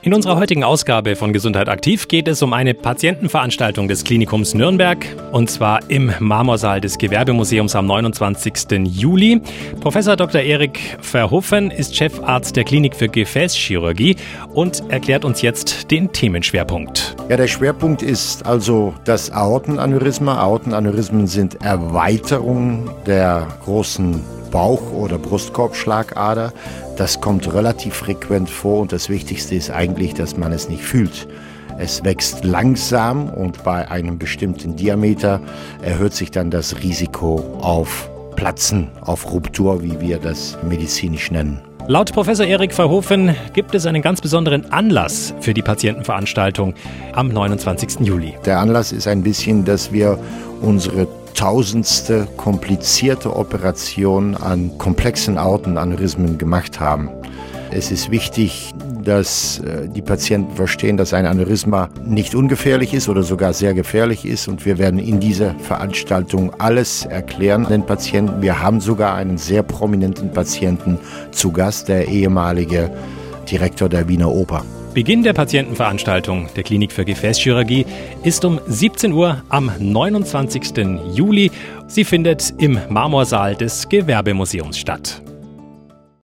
In unserer heutigen Ausgabe von Gesundheit aktiv geht es um eine Patientenveranstaltung des Klinikums Nürnberg und zwar im Marmorsaal des Gewerbemuseums am 29. Juli. Professor Dr. Erik Verhoeven ist Chefarzt der Klinik für Gefäßchirurgie und erklärt uns jetzt den Themenschwerpunkt. Ja, der Schwerpunkt ist also das Aortenaneurysma. Aortenaneurysmen sind Erweiterungen der großen Bauch- oder Brustkorbschlagader. Das kommt relativ frequent vor und das Wichtigste ist eigentlich, dass man es nicht fühlt. Es wächst langsam und bei einem bestimmten Diameter erhöht sich dann das Risiko auf Platzen, auf Ruptur, wie wir das medizinisch nennen. Laut Professor Erik Verhoeven gibt es einen ganz besonderen Anlass für die Patientenveranstaltung am 29. Juli. Der Anlass ist ein bisschen, dass wir unsere tausendste komplizierte Operation an komplexen Aortenaneurysmen gemacht haben. Es ist wichtig, dass äh, die Patienten verstehen, dass ein Aneurysma nicht ungefährlich ist oder sogar sehr gefährlich ist. Und wir werden in dieser Veranstaltung alles erklären den Patienten. Wir haben sogar einen sehr prominenten Patienten zu Gast, der ehemalige Direktor der Wiener Oper. Beginn der Patientenveranstaltung der Klinik für Gefäßchirurgie ist um 17 Uhr am 29. Juli. Sie findet im Marmorsaal des Gewerbemuseums statt.